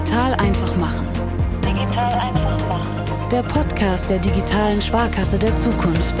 Digital einfach machen. Digital einfach machen. Der Podcast der digitalen Sparkasse der Zukunft.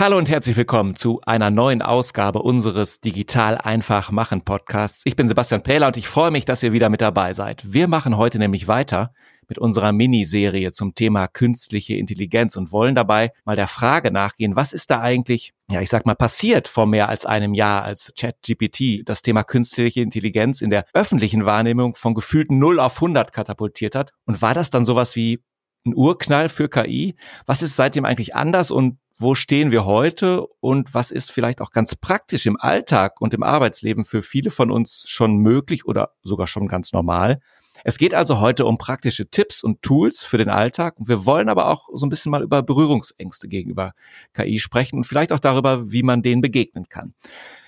Hallo und herzlich willkommen zu einer neuen Ausgabe unseres Digital einfach machen Podcasts. Ich bin Sebastian Pähler und ich freue mich, dass ihr wieder mit dabei seid. Wir machen heute nämlich weiter mit unserer Miniserie zum Thema künstliche Intelligenz und wollen dabei mal der Frage nachgehen, was ist da eigentlich, ja, ich sag mal, passiert vor mehr als einem Jahr, als ChatGPT das Thema künstliche Intelligenz in der öffentlichen Wahrnehmung von gefühlten 0 auf 100 katapultiert hat? Und war das dann sowas wie ein Urknall für KI? Was ist seitdem eigentlich anders und wo stehen wir heute und was ist vielleicht auch ganz praktisch im Alltag und im Arbeitsleben für viele von uns schon möglich oder sogar schon ganz normal? Es geht also heute um praktische Tipps und Tools für den Alltag. Wir wollen aber auch so ein bisschen mal über Berührungsängste gegenüber KI sprechen und vielleicht auch darüber, wie man denen begegnen kann.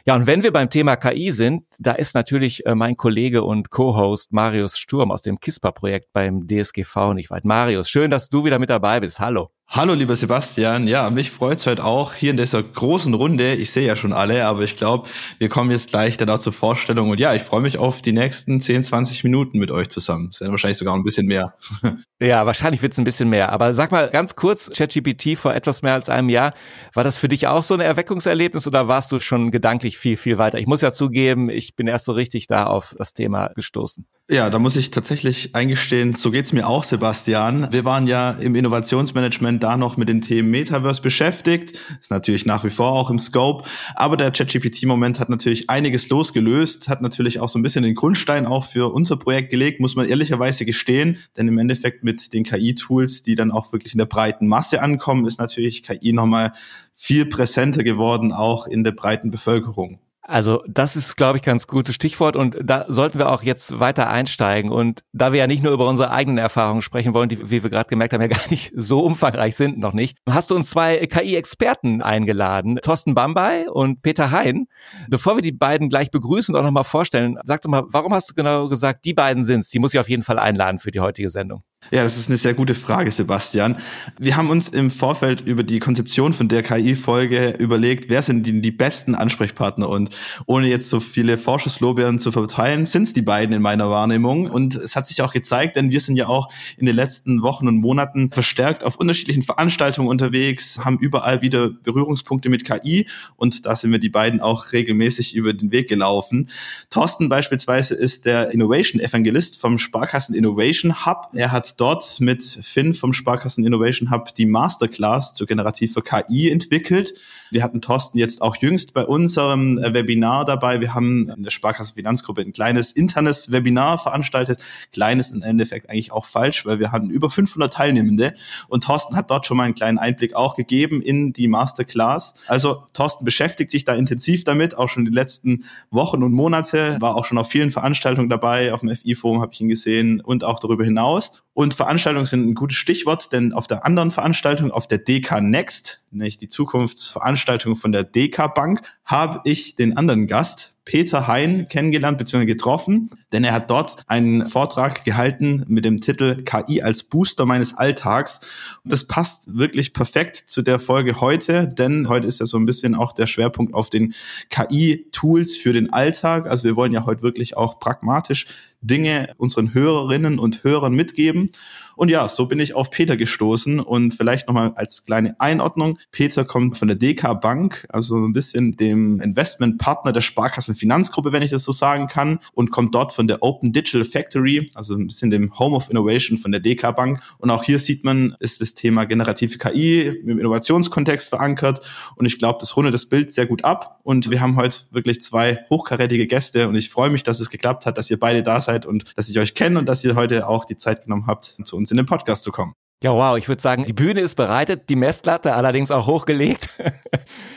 Ja, und wenn wir beim Thema KI sind, da ist natürlich äh, mein Kollege und Co-Host Marius Sturm aus dem KISPA-Projekt beim DSGV nicht weit. Marius, schön, dass du wieder mit dabei bist. Hallo. Hallo, lieber Sebastian. Ja, mich freut's heute auch hier in dieser großen Runde. Ich sehe ja schon alle, aber ich glaube, wir kommen jetzt gleich dann auch zur Vorstellung. Und ja, ich freue mich auf die nächsten 10, 20 Minuten mit euch zusammen. Es werden wahrscheinlich sogar ein bisschen mehr. Ja, wahrscheinlich wird's ein bisschen mehr. Aber sag mal ganz kurz, ChatGPT vor etwas mehr als einem Jahr, war das für dich auch so ein Erweckungserlebnis oder warst du schon gedanklich viel, viel weiter? Ich muss ja zugeben, ich bin erst so richtig da auf das Thema gestoßen. Ja, da muss ich tatsächlich eingestehen, so geht's mir auch, Sebastian. Wir waren ja im Innovationsmanagement da noch mit den Themen Metaverse beschäftigt. Ist natürlich nach wie vor auch im Scope. Aber der ChatGPT-Moment hat natürlich einiges losgelöst, hat natürlich auch so ein bisschen den Grundstein auch für unser Projekt gelegt, muss man ehrlicherweise gestehen. Denn im Endeffekt mit den KI-Tools, die dann auch wirklich in der breiten Masse ankommen, ist natürlich KI nochmal viel präsenter geworden, auch in der breiten Bevölkerung. Also das ist, glaube ich, ganz gutes Stichwort und da sollten wir auch jetzt weiter einsteigen. Und da wir ja nicht nur über unsere eigenen Erfahrungen sprechen wollen, die, wie wir gerade gemerkt haben, ja gar nicht so umfangreich sind noch nicht, hast du uns zwei KI-Experten eingeladen, Thorsten Bambay und Peter Hein. Bevor wir die beiden gleich begrüßen und auch nochmal vorstellen, sag doch mal, warum hast du genau gesagt, die beiden sind's? Die muss ich auf jeden Fall einladen für die heutige Sendung. Ja, das ist eine sehr gute Frage, Sebastian. Wir haben uns im Vorfeld über die Konzeption von der KI-Folge überlegt, wer sind die, die, besten Ansprechpartner und ohne jetzt so viele Vorschusslorbeeren zu verteilen, sind es die beiden in meiner Wahrnehmung und es hat sich auch gezeigt, denn wir sind ja auch in den letzten Wochen und Monaten verstärkt auf unterschiedlichen Veranstaltungen unterwegs, haben überall wieder Berührungspunkte mit KI und da sind wir die beiden auch regelmäßig über den Weg gelaufen. Thorsten beispielsweise ist der Innovation Evangelist vom Sparkassen Innovation Hub. Er hat dort mit Finn vom Sparkassen Innovation Hub die Masterclass zur generativer KI entwickelt. Wir hatten Thorsten jetzt auch jüngst bei unserem Webinar dabei. Wir haben in der Sparkassen Finanzgruppe ein kleines internes Webinar veranstaltet. Kleines im Endeffekt eigentlich auch falsch, weil wir hatten über 500 Teilnehmende und Thorsten hat dort schon mal einen kleinen Einblick auch gegeben in die Masterclass. Also Thorsten beschäftigt sich da intensiv damit, auch schon die letzten Wochen und Monate, war auch schon auf vielen Veranstaltungen dabei, auf dem FI-Forum habe ich ihn gesehen und auch darüber hinaus. Und Veranstaltungen sind ein gutes Stichwort, denn auf der anderen Veranstaltung, auf der DK Next, nämlich die Zukunftsveranstaltung von der DK Bank, habe ich den anderen Gast, Peter Hein kennengelernt bzw. getroffen, denn er hat dort einen Vortrag gehalten mit dem Titel KI als Booster meines Alltags. Das passt wirklich perfekt zu der Folge heute, denn heute ist ja so ein bisschen auch der Schwerpunkt auf den KI-Tools für den Alltag. Also wir wollen ja heute wirklich auch pragmatisch Dinge unseren Hörerinnen und Hörern mitgeben. Und ja, so bin ich auf Peter gestoßen und vielleicht nochmal als kleine Einordnung. Peter kommt von der DK Bank, also ein bisschen dem Investmentpartner der Sparkassen Finanzgruppe, wenn ich das so sagen kann, und kommt dort von der Open Digital Factory, also ein bisschen dem Home of Innovation von der DK Bank. Und auch hier sieht man, ist das Thema generative KI im Innovationskontext verankert. Und ich glaube, das rundet das Bild sehr gut ab. Und wir haben heute wirklich zwei hochkarätige Gäste und ich freue mich, dass es geklappt hat, dass ihr beide da seid und dass ich euch kenne und dass ihr heute auch die Zeit genommen habt, zu uns in den Podcast zu kommen. Ja, wow, ich würde sagen, die Bühne ist bereitet, die Messlatte allerdings auch hochgelegt.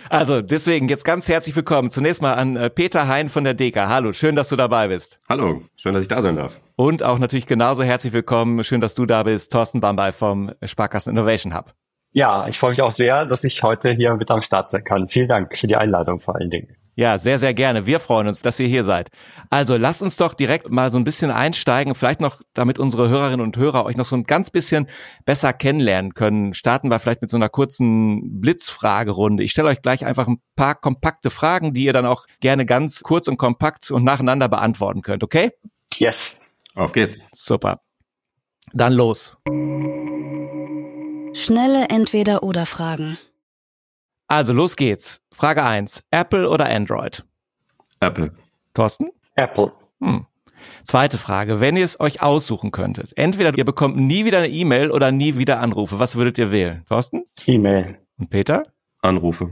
Also deswegen jetzt ganz herzlich willkommen zunächst mal an äh, Peter Hein von der DEKA. Hallo, schön, dass du dabei bist. Hallo, schön, dass ich da sein darf. Und auch natürlich genauso herzlich willkommen, schön, dass du da bist, Thorsten Bambay vom Sparkassen Innovation Hub. Ja, ich freue mich auch sehr, dass ich heute hier mit am Start sein kann. Vielen Dank für die Einladung vor allen Dingen. Ja, sehr, sehr gerne. Wir freuen uns, dass ihr hier seid. Also lasst uns doch direkt mal so ein bisschen einsteigen, vielleicht noch, damit unsere Hörerinnen und Hörer euch noch so ein ganz bisschen besser kennenlernen können. Starten wir vielleicht mit so einer kurzen Blitzfragerunde. Ich stelle euch gleich einfach ein paar kompakte Fragen, die ihr dann auch gerne ganz kurz und kompakt und nacheinander beantworten könnt, okay? Yes. Auf geht's. Super. Dann los. Schnelle Entweder-Oder-Fragen. Also los geht's. Frage eins: Apple oder Android? Apple. Thorsten? Apple. Hm. Zweite Frage. Wenn ihr es euch aussuchen könntet, entweder ihr bekommt nie wieder eine E-Mail oder nie wieder Anrufe, was würdet ihr wählen? Thorsten? E-Mail. Und Peter? Anrufe.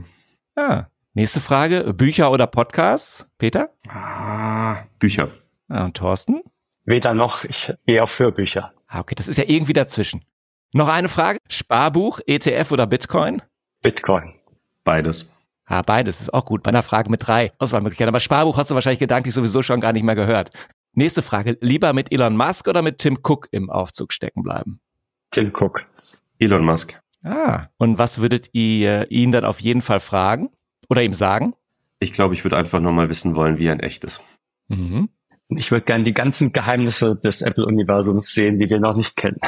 Ah. Nächste Frage. Bücher oder Podcasts? Peter? Ah, Bücher. Ah, und Thorsten? Weder noch, ich gehe auf Hörbücher. Ah, okay, das ist ja irgendwie dazwischen. Noch eine Frage. Sparbuch, ETF oder Bitcoin? Bitcoin. Beides. Ah, beides ist auch gut. Bei einer Frage mit drei Auswahlmöglichkeiten. Aber Sparbuch hast du wahrscheinlich gedanklich sowieso schon gar nicht mehr gehört. Nächste Frage. Lieber mit Elon Musk oder mit Tim Cook im Aufzug stecken bleiben? Tim Cook. Elon Musk. Ah. Und was würdet ihr ihn dann auf jeden Fall fragen? Oder ihm sagen? Ich glaube, ich würde einfach nur mal wissen wollen, wie er in echt ist. Mhm. Ich würde gerne die ganzen Geheimnisse des Apple-Universums sehen, die wir noch nicht kennen.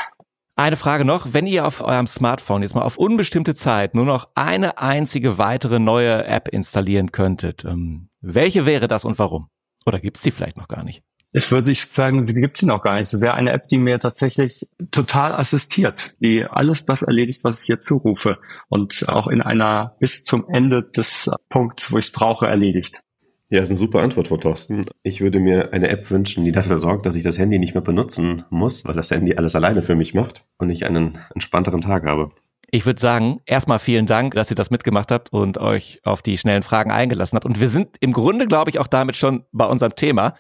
Eine Frage noch, wenn ihr auf eurem Smartphone jetzt mal auf unbestimmte Zeit nur noch eine einzige weitere neue App installieren könntet, ähm, welche wäre das und warum? Oder gibt's die vielleicht noch gar nicht? Ich würde sagen, sie gibt sie noch gar nicht. Das wäre eine App, die mir tatsächlich total assistiert, die alles das erledigt, was ich hier zurufe und auch in einer bis zum Ende des Punkts, wo ich es brauche, erledigt. Ja, ist eine super Antwort von Thorsten. Ich würde mir eine App wünschen, die dafür sorgt, dass ich das Handy nicht mehr benutzen muss, weil das Handy alles alleine für mich macht und ich einen entspannteren Tag habe. Ich würde sagen, erstmal vielen Dank, dass ihr das mitgemacht habt und euch auf die schnellen Fragen eingelassen habt. Und wir sind im Grunde, glaube ich, auch damit schon bei unserem Thema.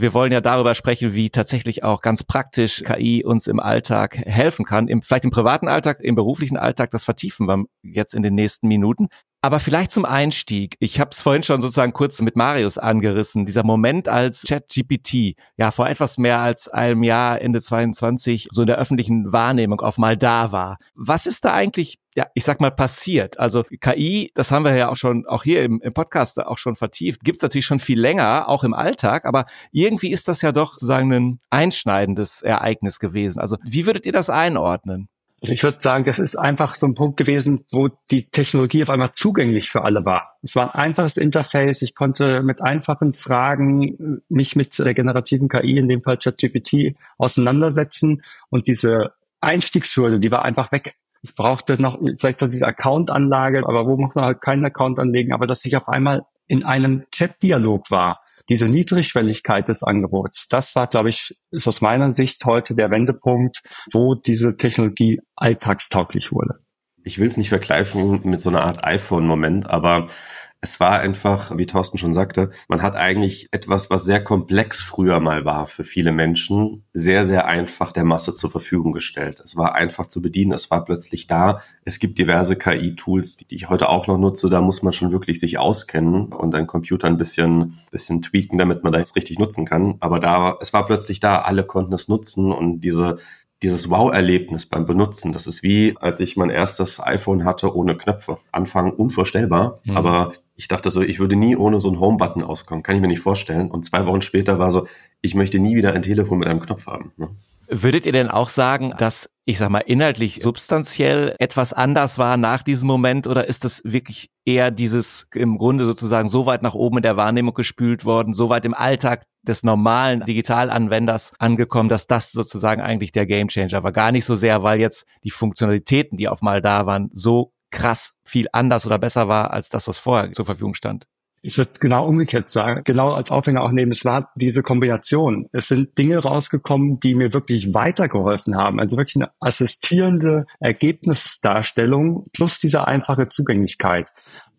Wir wollen ja darüber sprechen, wie tatsächlich auch ganz praktisch KI uns im Alltag helfen kann. Im, vielleicht im privaten Alltag, im beruflichen Alltag, das vertiefen wir jetzt in den nächsten Minuten. Aber vielleicht zum Einstieg. Ich habe es vorhin schon sozusagen kurz mit Marius angerissen. Dieser Moment, als ChatGPT ja vor etwas mehr als einem Jahr, Ende 22, so in der öffentlichen Wahrnehmung auf mal da war. Was ist da eigentlich, ja, ich sag mal, passiert? Also KI, das haben wir ja auch schon, auch hier im, im Podcast auch schon vertieft, gibt's natürlich schon viel länger, auch im Alltag, aber irgendwie ist das ja doch sozusagen ein einschneidendes Ereignis gewesen. Also wie würdet ihr das einordnen? Also ich würde sagen, das ist einfach so ein Punkt gewesen, wo die Technologie auf einmal zugänglich für alle war. Es war ein einfaches Interface. Ich konnte mit einfachen Fragen mich mit der generativen KI, in dem Fall ChatGPT, auseinandersetzen. Und diese Einstiegshürde, die war einfach weg. Ich brauchte noch vielleicht diese Account-Anlage, aber wo muss man halt keinen Account anlegen, aber dass ich auf einmal in einem Chat-Dialog war. Diese Niedrigschwelligkeit des Angebots, das war, glaube ich, ist aus meiner Sicht heute der Wendepunkt, wo diese Technologie alltagstauglich wurde. Ich will es nicht vergleichen mit so einer Art iPhone-Moment, aber es war einfach, wie Thorsten schon sagte, man hat eigentlich etwas, was sehr komplex früher mal war für viele Menschen, sehr, sehr einfach der Masse zur Verfügung gestellt. Es war einfach zu bedienen, es war plötzlich da. Es gibt diverse KI-Tools, die ich heute auch noch nutze. Da muss man schon wirklich sich auskennen und einen Computer ein bisschen, bisschen tweaken, damit man das richtig nutzen kann. Aber da, es war plötzlich da, alle konnten es nutzen und diese dieses Wow-Erlebnis beim Benutzen, das ist wie, als ich mein erstes iPhone hatte ohne Knöpfe. Anfang unvorstellbar, mhm. aber ich dachte so, ich würde nie ohne so einen Home-Button auskommen. Kann ich mir nicht vorstellen. Und zwei Wochen später war so, ich möchte nie wieder ein Telefon mit einem Knopf haben. Ne? Würdet ihr denn auch sagen, dass, ich sag mal, inhaltlich substanziell etwas anders war nach diesem Moment oder ist das wirklich eher dieses im Grunde sozusagen so weit nach oben in der Wahrnehmung gespült worden, so weit im Alltag des normalen Digitalanwenders angekommen, dass das sozusagen eigentlich der Gamechanger war? Gar nicht so sehr, weil jetzt die Funktionalitäten, die auf mal da waren, so krass viel anders oder besser war als das, was vorher zur Verfügung stand. Ich würde genau umgekehrt sagen, genau als Aufhänger auch nehmen, es war diese Kombination. Es sind Dinge rausgekommen, die mir wirklich weitergeholfen haben. Also wirklich eine assistierende Ergebnisdarstellung plus diese einfache Zugänglichkeit.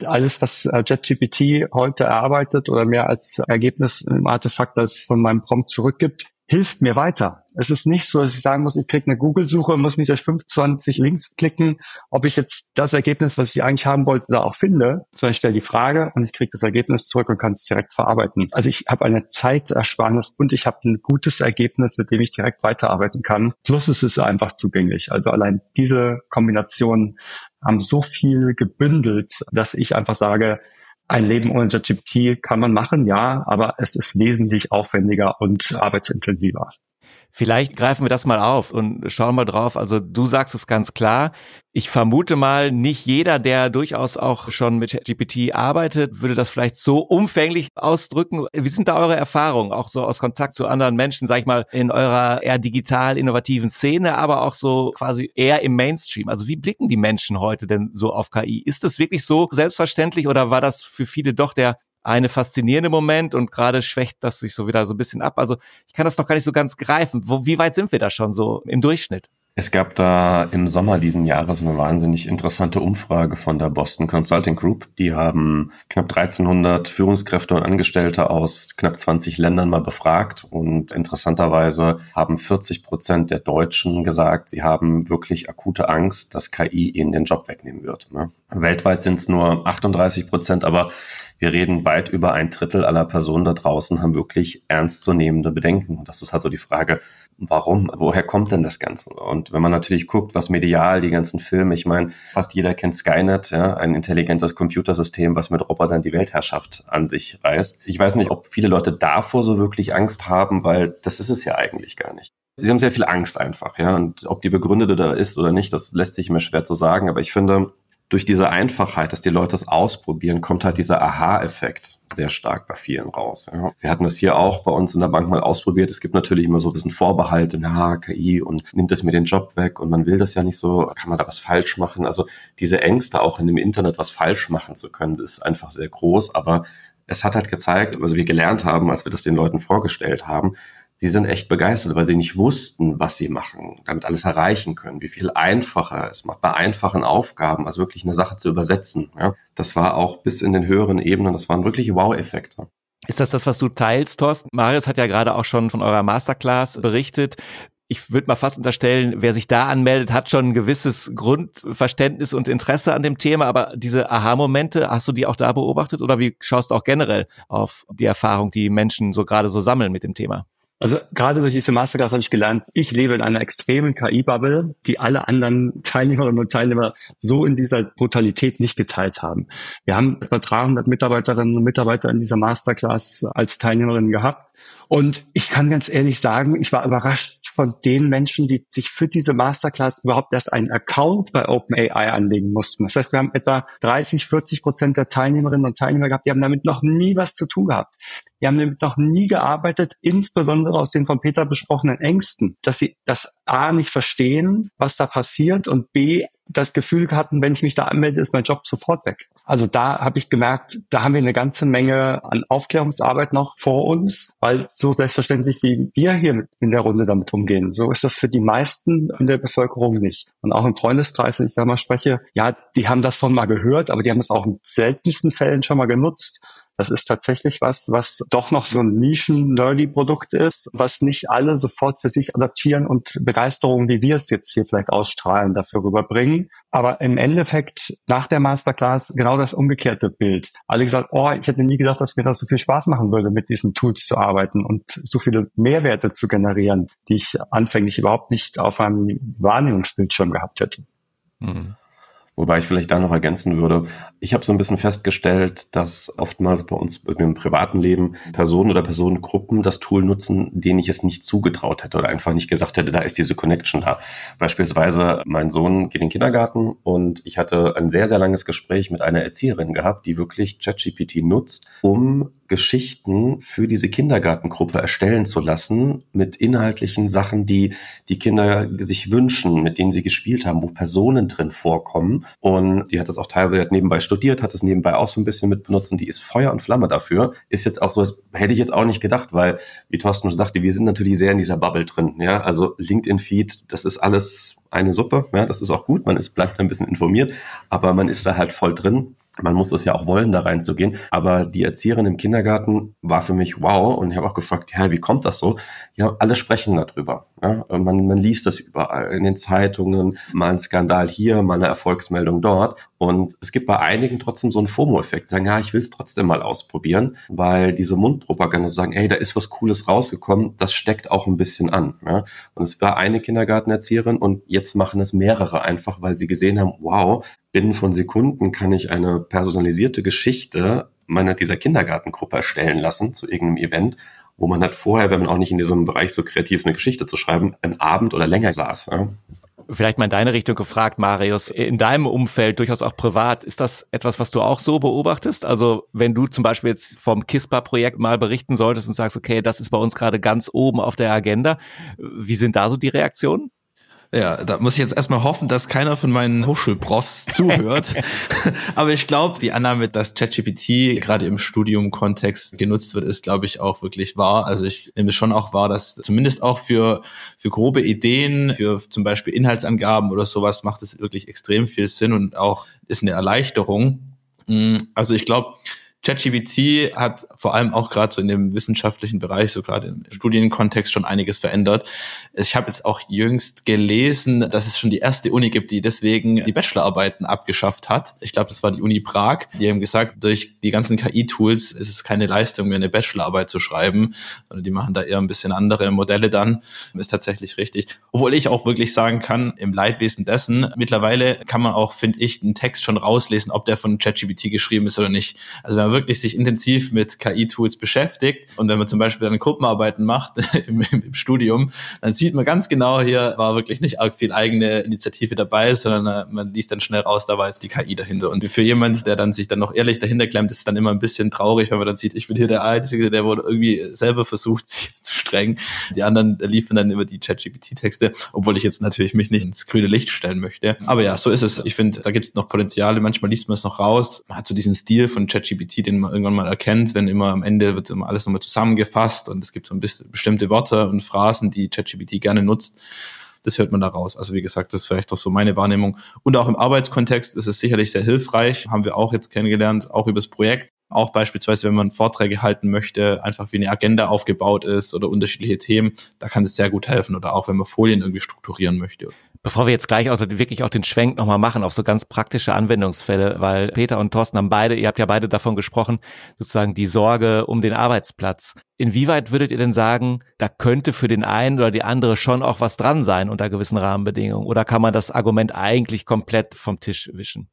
Alles, was äh, JetGPT heute erarbeitet oder mehr als Ergebnis im Artefakt, das von meinem Prompt zurückgibt, hilft mir weiter. Es ist nicht so, dass ich sagen muss, ich kriege eine Google-Suche und muss mich durch 25 Links klicken, ob ich jetzt das Ergebnis, was ich eigentlich haben wollte, da auch finde, sondern ich stelle die Frage und ich kriege das Ergebnis zurück und kann es direkt verarbeiten. Also ich habe eine Zeitersparnis und ich habe ein gutes Ergebnis, mit dem ich direkt weiterarbeiten kann. Plus es ist einfach zugänglich. Also allein diese Kombination haben so viel gebündelt, dass ich einfach sage, ein Leben ohne ChatGPT kann man machen, ja, aber es ist wesentlich aufwendiger und arbeitsintensiver. Vielleicht greifen wir das mal auf und schauen mal drauf. Also du sagst es ganz klar. Ich vermute mal, nicht jeder, der durchaus auch schon mit GPT arbeitet, würde das vielleicht so umfänglich ausdrücken. Wie sind da eure Erfahrungen, auch so aus Kontakt zu anderen Menschen, sag ich mal, in eurer eher digital innovativen Szene, aber auch so quasi eher im Mainstream? Also wie blicken die Menschen heute denn so auf KI? Ist das wirklich so selbstverständlich oder war das für viele doch der eine faszinierende Moment und gerade schwächt das sich so wieder so ein bisschen ab. Also ich kann das noch gar nicht so ganz greifen. Wo, wie weit sind wir da schon so im Durchschnitt? Es gab da im Sommer diesen Jahres eine wahnsinnig interessante Umfrage von der Boston Consulting Group. Die haben knapp 1300 Führungskräfte und Angestellte aus knapp 20 Ländern mal befragt und interessanterweise haben 40 Prozent der Deutschen gesagt, sie haben wirklich akute Angst, dass KI ihnen den Job wegnehmen wird. Ne? Weltweit sind es nur 38 Prozent, aber wir reden weit über ein Drittel aller Personen da draußen haben wirklich ernstzunehmende Bedenken. Und das ist also die Frage, warum? Woher kommt denn das Ganze? Und wenn man natürlich guckt, was medial, die ganzen Filme, ich meine, fast jeder kennt Skynet, ja, ein intelligentes Computersystem, was mit Robotern die Weltherrschaft an sich reißt. Ich weiß nicht, ob viele Leute davor so wirklich Angst haben, weil das ist es ja eigentlich gar nicht. Sie haben sehr viel Angst einfach, ja. Und ob die begründete da ist oder nicht, das lässt sich mir schwer zu sagen. Aber ich finde, durch diese Einfachheit, dass die Leute es ausprobieren, kommt halt dieser Aha-Effekt sehr stark bei vielen raus. Ja. Wir hatten das hier auch bei uns in der Bank mal ausprobiert. Es gibt natürlich immer so ein bisschen Vorbehalte, na, KI und nimmt es mir den Job weg und man will das ja nicht so, kann man da was falsch machen? Also diese Ängste auch in dem Internet was falsch machen zu können, ist einfach sehr groß, aber es hat halt gezeigt, also wir gelernt haben, als wir das den Leuten vorgestellt haben, sie sind echt begeistert, weil sie nicht wussten, was sie machen, damit alles erreichen können, wie viel einfacher es macht, bei einfachen Aufgaben, also wirklich eine Sache zu übersetzen. Ja. Das war auch bis in den höheren Ebenen, das waren wirklich Wow-Effekte. Ist das das, was du teilst, Thorsten? Marius hat ja gerade auch schon von eurer Masterclass berichtet. Ich würde mal fast unterstellen, wer sich da anmeldet, hat schon ein gewisses Grundverständnis und Interesse an dem Thema. Aber diese Aha-Momente, hast du die auch da beobachtet oder wie schaust du auch generell auf die Erfahrung, die Menschen so gerade so sammeln mit dem Thema? Also gerade durch diese Masterclass habe ich gelernt, ich lebe in einer extremen KI-Bubble, die alle anderen Teilnehmerinnen und Teilnehmer so in dieser Brutalität nicht geteilt haben. Wir haben etwa 300 Mitarbeiterinnen und Mitarbeiter in dieser Masterclass als Teilnehmerinnen gehabt. Und ich kann ganz ehrlich sagen, ich war überrascht von den Menschen, die sich für diese Masterclass überhaupt erst einen Account bei OpenAI anlegen mussten. Das heißt, wir haben etwa 30, 40 Prozent der Teilnehmerinnen und Teilnehmer gehabt, die haben damit noch nie was zu tun gehabt. Die haben damit noch nie gearbeitet, insbesondere aus den von Peter besprochenen Ängsten, dass sie das A nicht verstehen, was da passiert und B das Gefühl hatten, wenn ich mich da anmelde, ist mein Job sofort weg. Also da habe ich gemerkt, da haben wir eine ganze Menge an Aufklärungsarbeit noch vor uns, weil so selbstverständlich wie wir hier in der Runde damit umgehen, so ist das für die meisten in der Bevölkerung nicht. Und auch im Freundeskreis, wenn ich da mal spreche, ja, die haben das von mal gehört, aber die haben es auch in seltensten Fällen schon mal genutzt. Das ist tatsächlich was, was doch noch so ein Nischen-Nerdy-Produkt ist, was nicht alle sofort für sich adaptieren und Begeisterung, wie wir es jetzt hier vielleicht ausstrahlen, dafür rüberbringen. Aber im Endeffekt nach der Masterclass genau das umgekehrte Bild. Alle gesagt, oh, ich hätte nie gedacht, dass mir das so viel Spaß machen würde, mit diesen Tools zu arbeiten und so viele Mehrwerte zu generieren, die ich anfänglich überhaupt nicht auf einem Wahrnehmungsbildschirm gehabt hätte. Mhm. Wobei ich vielleicht da noch ergänzen würde, ich habe so ein bisschen festgestellt, dass oftmals bei uns im privaten Leben Personen oder Personengruppen das Tool nutzen, denen ich es nicht zugetraut hätte oder einfach nicht gesagt hätte, da ist diese Connection da. Beispielsweise mein Sohn geht in den Kindergarten und ich hatte ein sehr, sehr langes Gespräch mit einer Erzieherin gehabt, die wirklich ChatGPT nutzt, um Geschichten für diese Kindergartengruppe erstellen zu lassen mit inhaltlichen Sachen, die die Kinder sich wünschen, mit denen sie gespielt haben, wo Personen drin vorkommen. Und die hat das auch teilweise nebenbei studiert, hat das nebenbei auch so ein bisschen mit benutzt und die ist Feuer und Flamme dafür. Ist jetzt auch so, hätte ich jetzt auch nicht gedacht, weil, wie Thorsten schon sagte, wir sind natürlich sehr in dieser Bubble drin. Ja, also LinkedIn-Feed, das ist alles eine Suppe. Ja, das ist auch gut. Man ist, bleibt ein bisschen informiert, aber man ist da halt voll drin man muss das ja auch wollen, da reinzugehen. Aber die Erzieherin im Kindergarten war für mich wow. Und ich habe auch gefragt, ja, wie kommt das so? Ja, alle sprechen darüber. Ja, man, man liest das überall in den Zeitungen, mal ein Skandal hier, mal eine Erfolgsmeldung dort. Und es gibt bei einigen trotzdem so einen FOMO-Effekt, sagen, ja, ich will es trotzdem mal ausprobieren, weil diese Mundpropaganda sagen, ey, da ist was Cooles rausgekommen, das steckt auch ein bisschen an. Ja? Und es war eine Kindergartenerzieherin und jetzt machen es mehrere einfach, weil sie gesehen haben, wow, binnen von Sekunden kann ich eine personalisierte Geschichte meiner dieser Kindergartengruppe erstellen lassen zu irgendeinem Event, wo man halt vorher, wenn man auch nicht in diesem Bereich so kreativ ist, eine Geschichte zu schreiben, einen Abend oder länger saß. Ja? Vielleicht mal in deine Richtung gefragt, Marius. In deinem Umfeld, durchaus auch privat, ist das etwas, was du auch so beobachtest? Also wenn du zum Beispiel jetzt vom KISPA-Projekt mal berichten solltest und sagst, okay, das ist bei uns gerade ganz oben auf der Agenda, wie sind da so die Reaktionen? Ja, da muss ich jetzt erstmal hoffen, dass keiner von meinen Hochschulprofs zuhört. Aber ich glaube, die Annahme, dass ChatGPT gerade im Studium-Kontext genutzt wird, ist, glaube ich, auch wirklich wahr. Also ich nehme schon auch wahr, dass zumindest auch für, für grobe Ideen, für zum Beispiel Inhaltsangaben oder sowas macht es wirklich extrem viel Sinn und auch ist eine Erleichterung. Mm, also ich glaube, ChatGPT hat vor allem auch gerade so in dem wissenschaftlichen Bereich, so gerade im Studienkontext schon einiges verändert. Ich habe jetzt auch jüngst gelesen, dass es schon die erste Uni gibt, die deswegen die Bachelorarbeiten abgeschafft hat. Ich glaube, das war die Uni Prag. Die haben gesagt, durch die ganzen KI-Tools ist es keine Leistung mehr, eine Bachelorarbeit zu schreiben, sondern die machen da eher ein bisschen andere Modelle dann. Ist tatsächlich richtig. Obwohl ich auch wirklich sagen kann, im Leidwesen dessen, mittlerweile kann man auch, finde ich, einen Text schon rauslesen, ob der von ChatGPT geschrieben ist oder nicht. Also man wirklich sich intensiv mit KI-Tools beschäftigt und wenn man zum Beispiel dann Gruppenarbeiten macht im, im, Studium, dann sieht man ganz genau, hier war wirklich nicht arg viel eigene Initiative dabei, sondern äh, man liest dann schnell raus, da war jetzt die KI dahinter. Und für jemand, der dann sich dann noch ehrlich dahinter klemmt, ist es dann immer ein bisschen traurig, wenn man dann sieht, ich bin hier der Einzige, der wohl irgendwie selber versucht, sich zu strengen. Die anderen liefern dann über die ChatGPT-Texte, obwohl ich jetzt natürlich mich nicht ins grüne Licht stellen möchte. Aber ja, so ist es. Ich finde, da gibt es noch Potenziale. Manchmal liest man es noch raus. Man hat so diesen Stil von ChatGPT, den man irgendwann mal erkennt, wenn immer am Ende wird immer alles nochmal zusammengefasst und es gibt so ein bisschen bestimmte Worte und Phrasen, die ChatGPT gerne nutzt. Das hört man da raus. Also wie gesagt, das ist vielleicht auch so meine Wahrnehmung. Und auch im Arbeitskontext ist es sicherlich sehr hilfreich. Haben wir auch jetzt kennengelernt, auch übers Projekt. Auch beispielsweise, wenn man Vorträge halten möchte, einfach wie eine Agenda aufgebaut ist oder unterschiedliche Themen, da kann es sehr gut helfen. Oder auch wenn man Folien irgendwie strukturieren möchte. Bevor wir jetzt gleich auch wirklich auch den Schwenk nochmal machen auf so ganz praktische Anwendungsfälle, weil Peter und Thorsten haben beide, ihr habt ja beide davon gesprochen, sozusagen die Sorge um den Arbeitsplatz. Inwieweit würdet ihr denn sagen, da könnte für den einen oder die andere schon auch was dran sein unter gewissen Rahmenbedingungen? Oder kann man das Argument eigentlich komplett vom Tisch wischen?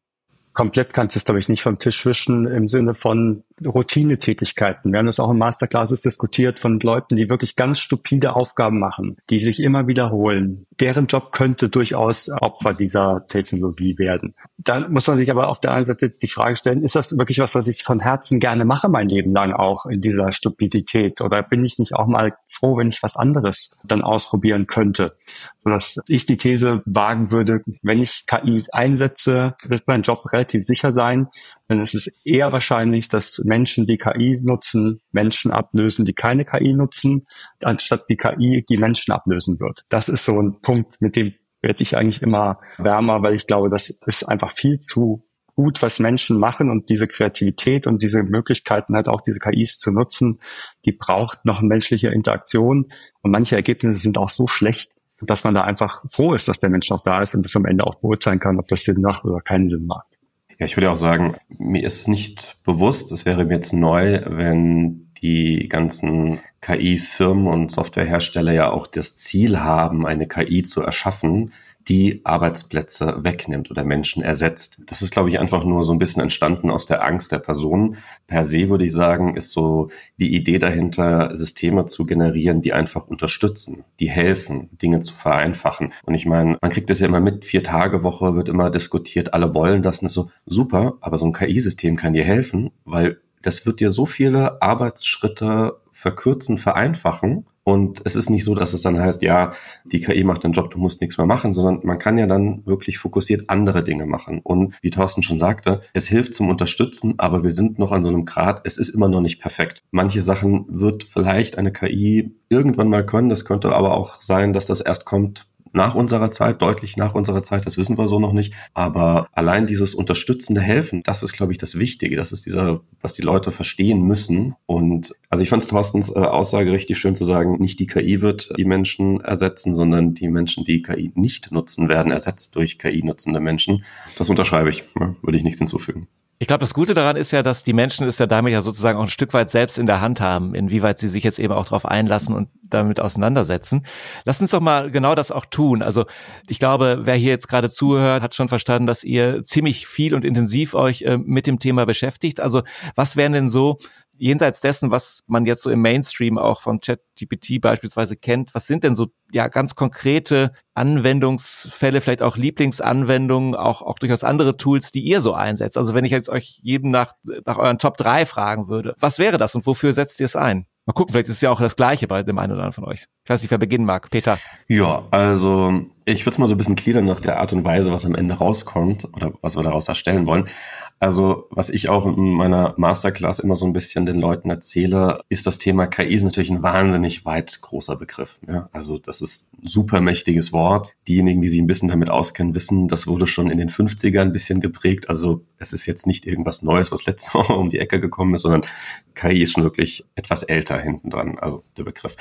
komplett kannst du es, glaube ich, nicht vom Tisch wischen im Sinne von Routinetätigkeiten. Wir haben das auch in Masterclasses diskutiert von Leuten, die wirklich ganz stupide Aufgaben machen, die sich immer wiederholen. Deren Job könnte durchaus Opfer dieser Technologie werden. Dann muss man sich aber auf der einen Seite die Frage stellen, ist das wirklich was, was ich von Herzen gerne mache, mein Leben lang auch in dieser Stupidität? Oder bin ich nicht auch mal froh, wenn ich was anderes dann ausprobieren könnte? Sodass ich die These wagen würde, wenn ich KIs einsetze, wird mein Job relativ sicher sein. Denn es ist eher wahrscheinlich, dass Menschen, die KI nutzen, Menschen ablösen, die keine KI nutzen, anstatt die KI die Menschen ablösen wird. Das ist so ein Punkt, mit dem werde ich eigentlich immer wärmer, weil ich glaube, das ist einfach viel zu gut, was Menschen machen und diese Kreativität und diese Möglichkeiten halt auch diese KIs zu nutzen, die braucht noch menschliche Interaktion und manche Ergebnisse sind auch so schlecht, dass man da einfach froh ist, dass der Mensch noch da ist und das am Ende auch beurteilen kann, ob das Sinn macht oder keinen Sinn macht. Ja, ich würde auch sagen, mir ist nicht bewusst, es wäre mir jetzt neu, wenn die ganzen KI-Firmen und Softwarehersteller ja auch das Ziel haben, eine KI zu erschaffen, die Arbeitsplätze wegnimmt oder Menschen ersetzt. Das ist, glaube ich, einfach nur so ein bisschen entstanden aus der Angst der Person. Per se würde ich sagen, ist so die Idee dahinter, Systeme zu generieren, die einfach unterstützen, die helfen, Dinge zu vereinfachen. Und ich meine, man kriegt das ja immer mit, vier Tage Woche wird immer diskutiert, alle wollen das und ist so super, aber so ein KI-System kann dir helfen, weil das wird dir so viele Arbeitsschritte verkürzen, vereinfachen und es ist nicht so, dass es dann heißt, ja, die KI macht den Job, du musst nichts mehr machen, sondern man kann ja dann wirklich fokussiert andere Dinge machen. Und wie Thorsten schon sagte, es hilft zum Unterstützen, aber wir sind noch an so einem Grad, es ist immer noch nicht perfekt. Manche Sachen wird vielleicht eine KI irgendwann mal können. Das könnte aber auch sein, dass das erst kommt, nach unserer Zeit, deutlich nach unserer Zeit, das wissen wir so noch nicht. Aber allein dieses unterstützende Helfen, das ist, glaube ich, das Wichtige. Das ist dieser, was die Leute verstehen müssen. Und also ich fand es Thorstens äh, Aussage richtig schön zu sagen, nicht die KI wird die Menschen ersetzen, sondern die Menschen, die KI nicht nutzen, werden ersetzt durch KI nutzende Menschen. Das unterschreibe ich, ja, würde ich nichts hinzufügen. Ich glaube, das Gute daran ist ja, dass die Menschen es ja damit ja sozusagen auch ein Stück weit selbst in der Hand haben, inwieweit sie sich jetzt eben auch darauf einlassen und damit auseinandersetzen. Lass uns doch mal genau das auch tun. Also ich glaube, wer hier jetzt gerade zuhört, hat schon verstanden, dass ihr ziemlich viel und intensiv euch äh, mit dem Thema beschäftigt. Also was wären denn so jenseits dessen, was man jetzt so im Mainstream auch von ChatGPT beispielsweise kennt, was sind denn so ja ganz konkrete Anwendungsfälle, vielleicht auch Lieblingsanwendungen, auch, auch durchaus andere Tools, die ihr so einsetzt? Also wenn ich jetzt euch jedem nach, nach euren Top 3 fragen würde, was wäre das und wofür setzt ihr es ein? Mal gucken, vielleicht ist es ja auch das Gleiche bei dem einen oder anderen von euch. Ich weiß nicht, wer beginnen mag. Peter. Ja, also ich würde es mal so ein bisschen gliedern nach der Art und Weise, was am Ende rauskommt oder was wir daraus erstellen wollen. Also was ich auch in meiner Masterclass immer so ein bisschen den Leuten erzähle, ist das Thema KI ist natürlich ein wahnsinnig weit großer Begriff. Ja? Also das ist ein super mächtiges Wort. Diejenigen, die sich ein bisschen damit auskennen, wissen, das wurde schon in den 50ern ein bisschen geprägt. Also es ist jetzt nicht irgendwas Neues, was letzte Woche um die Ecke gekommen ist, sondern KI ist schon wirklich etwas älter hinten dran, also der Begriff.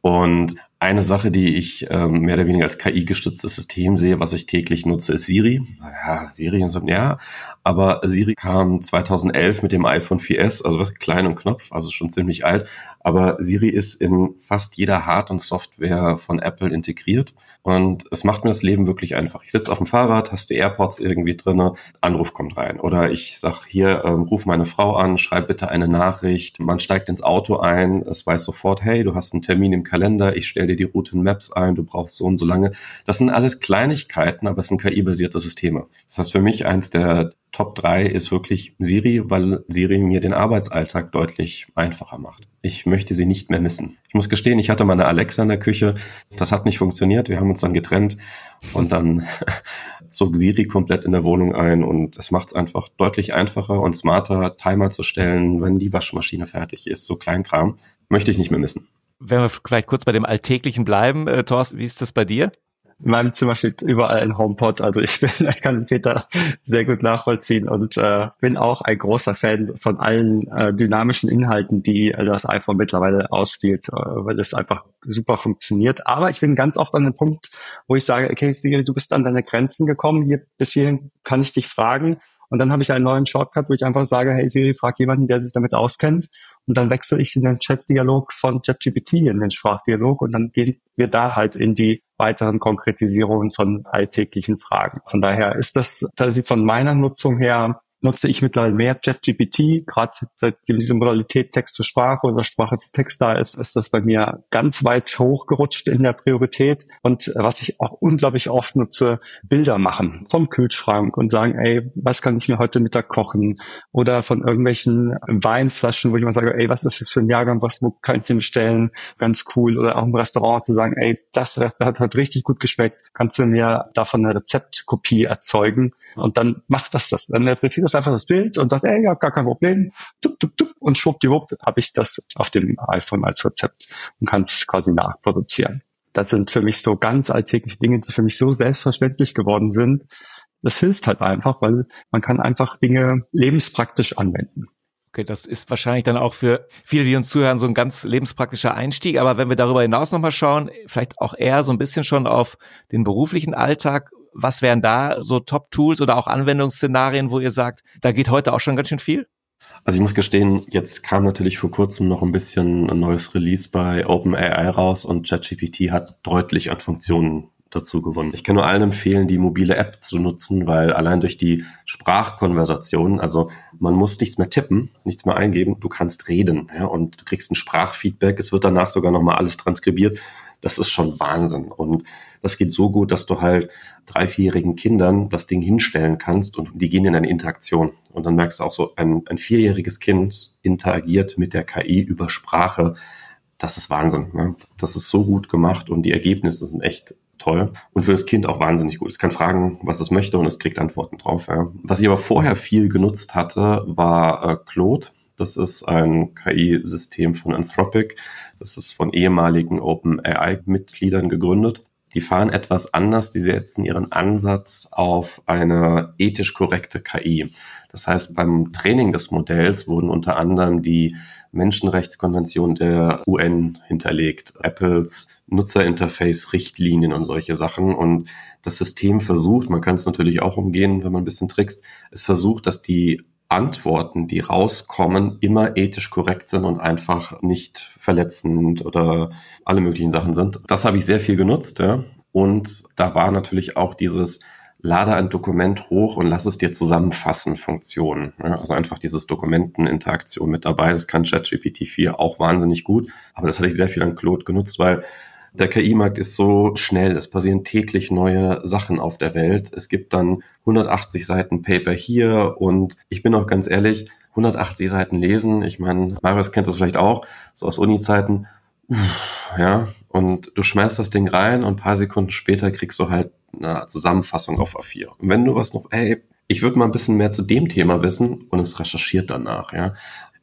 Und eine Sache, die ich ähm, mehr oder weniger als KI-gestütztes System sehe, was ich täglich nutze, ist Siri. Ja, Siri und so, ja. Aber Siri kam 2011 mit dem iPhone 4S, also was klein und Knopf, also schon ziemlich alt. Aber Siri ist in fast jeder Hard- und Software von Apple integriert und es macht mir das Leben wirklich einfach. Ich sitze auf dem Fahrrad, hast die AirPods irgendwie drinne, Anruf kommt rein. Oder ich sag hier, ähm, ruf meine Frau an, schreib bitte eine Nachricht. Man steigt ins Auto ein, es weiß sofort, hey, du hast einen Termin im Kalender, ich stelle dir die Route in Maps ein, du brauchst so und so lange. Das sind alles Kleinigkeiten, aber es sind KI-basierte Systeme. Das heißt, für mich eins der Top 3 ist wirklich Siri, weil Siri mir den Arbeitsalltag deutlich einfacher macht. Ich möchte sie nicht mehr missen. Ich muss gestehen, ich hatte mal eine Alexa in der Küche. Das hat nicht funktioniert. Wir haben uns dann getrennt und dann zog Siri komplett in der Wohnung ein und es macht es einfach deutlich einfacher und smarter, Timer zu stellen, wenn die Waschmaschine fertig ist. So Kleinkram möchte ich nicht mehr missen. Wenn wir vielleicht kurz bei dem Alltäglichen bleiben, äh, Thorsten, wie ist das bei dir? In meinem Zimmer steht überall ein HomePod, also ich bin, ich kann Peter sehr gut nachvollziehen und äh, bin auch ein großer Fan von allen äh, dynamischen Inhalten, die äh, das iPhone mittlerweile ausspielt, äh, weil es einfach super funktioniert. Aber ich bin ganz oft an dem Punkt, wo ich sage, okay, Siri, du bist an deine Grenzen gekommen, hier bis hierhin kann ich dich fragen. Und dann habe ich einen neuen Shortcut, wo ich einfach sage, hey Siri, frag jemanden, der sich damit auskennt. Und dann wechsle ich in den Chat-Dialog von ChatGPT in den Sprachdialog und dann gehen wir da halt in die weiteren Konkretisierungen von alltäglichen Fragen. Von daher ist das tatsächlich von meiner Nutzung her nutze ich mittlerweile mehr ChatGPT, gerade diese Modalität Text zu Sprache oder Sprache zu Text da ist, ist das bei mir ganz weit hochgerutscht in der Priorität. Und was ich auch unglaublich oft nutze, Bilder machen vom Kühlschrank und sagen, ey, was kann ich mir heute Mittag kochen? Oder von irgendwelchen Weinflaschen, wo ich mal sage, ey, was ist das für ein Jahrgang, was, wo kann ich denn bestellen? Ganz cool. Oder auch im Restaurant zu sagen, ey, das hat, hat richtig gut geschmeckt. Kannst du mir davon eine Rezeptkopie erzeugen? Und dann macht das das. Dann interpretiert das einfach das Bild und sagt, ey, ja, gar kein Problem. Tup, tup, tup, und schwuppdiwupp habe ich das auf dem iPhone als Rezept und kann es quasi nachproduzieren. Das sind für mich so ganz alltägliche Dinge, die für mich so selbstverständlich geworden sind. Das hilft halt einfach, weil man kann einfach Dinge lebenspraktisch anwenden. Okay, das ist wahrscheinlich dann auch für viele, die uns zuhören, so ein ganz lebenspraktischer Einstieg. Aber wenn wir darüber hinaus nochmal schauen, vielleicht auch eher so ein bisschen schon auf den beruflichen Alltag, was wären da so Top-Tools oder auch Anwendungsszenarien, wo ihr sagt, da geht heute auch schon ganz schön viel? Also ich muss gestehen, jetzt kam natürlich vor kurzem noch ein bisschen ein neues Release bei OpenAI raus und ChatGPT hat deutlich an Funktionen dazu gewonnen. Ich kann nur allen empfehlen, die mobile App zu nutzen, weil allein durch die Sprachkonversation, also man muss nichts mehr tippen, nichts mehr eingeben, du kannst reden ja, und du kriegst ein Sprachfeedback, es wird danach sogar nochmal alles transkribiert das ist schon Wahnsinn. Und das geht so gut, dass du halt drei, vierjährigen Kindern das Ding hinstellen kannst und die gehen in eine Interaktion. Und dann merkst du auch so, ein, ein vierjähriges Kind interagiert mit der KI über Sprache. Das ist Wahnsinn. Ne? Das ist so gut gemacht und die Ergebnisse sind echt toll und für das Kind auch wahnsinnig gut. Es kann fragen, was es möchte und es kriegt Antworten drauf. Ja. Was ich aber vorher viel genutzt hatte, war äh, Claude. Das ist ein KI-System von Anthropic. Das ist von ehemaligen OpenAI-Mitgliedern gegründet. Die fahren etwas anders, die setzen ihren Ansatz auf eine ethisch korrekte KI. Das heißt, beim Training des Modells wurden unter anderem die Menschenrechtskonvention der UN hinterlegt, Apples Nutzerinterface, Richtlinien und solche Sachen. Und das System versucht, man kann es natürlich auch umgehen, wenn man ein bisschen trickst, es versucht, dass die Antworten, die rauskommen, immer ethisch korrekt sind und einfach nicht verletzend oder alle möglichen Sachen sind. Das habe ich sehr viel genutzt, ja. Und da war natürlich auch dieses lade ein Dokument hoch und lass es dir zusammenfassen Funktion. Ja, also einfach dieses Dokumenteninteraktion mit dabei. Das kann ChatGPT 4 auch wahnsinnig gut. Aber das hatte ich sehr viel an Claude genutzt, weil der KI-Markt ist so schnell, es passieren täglich neue Sachen auf der Welt. Es gibt dann 180 Seiten Paper hier und ich bin auch ganz ehrlich, 180 Seiten lesen, ich meine, Marius kennt das vielleicht auch, so aus Uni-Zeiten, ja, und du schmeißt das Ding rein und ein paar Sekunden später kriegst du halt eine Zusammenfassung auf A4. Und wenn du was noch, ey, ich würde mal ein bisschen mehr zu dem Thema wissen und es recherchiert danach, ja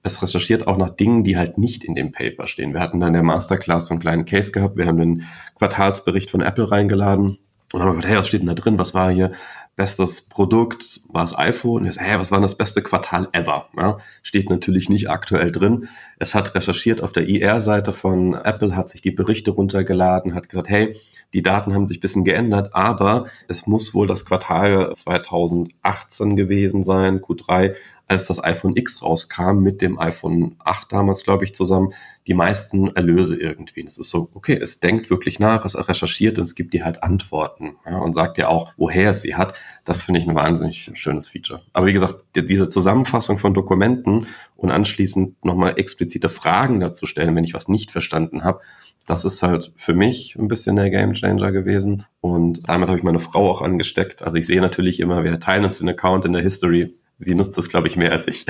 es recherchiert auch nach Dingen, die halt nicht in dem Paper stehen. Wir hatten dann in der Masterclass so einen kleinen Case gehabt. Wir haben den Quartalsbericht von Apple reingeladen und haben gesagt, hey, was steht denn da drin? Was war hier bestes Produkt? War es iPhone? Und ich so, hey, was war das beste Quartal ever? Ja, steht natürlich nicht aktuell drin. Es hat recherchiert auf der IR-Seite von Apple, hat sich die Berichte runtergeladen, hat gesagt, hey, die Daten haben sich ein bisschen geändert, aber es muss wohl das Quartal 2018 gewesen sein, Q3, als das iPhone X rauskam mit dem iPhone 8 damals, glaube ich, zusammen, die meisten Erlöse irgendwie. Und es ist so, okay, es denkt wirklich nach, es recherchiert und es gibt dir halt Antworten ja, und sagt dir auch, woher es sie hat. Das finde ich ein wahnsinnig schönes Feature. Aber wie gesagt, diese Zusammenfassung von Dokumenten und anschließend nochmal explizite Fragen dazu stellen, wenn ich was nicht verstanden habe, das ist halt für mich ein bisschen der Gamechanger gewesen. Und damit habe ich meine Frau auch angesteckt. Also ich sehe natürlich immer, wir teilen uns den Account in der History sie nutzt das, glaube ich, mehr als ich.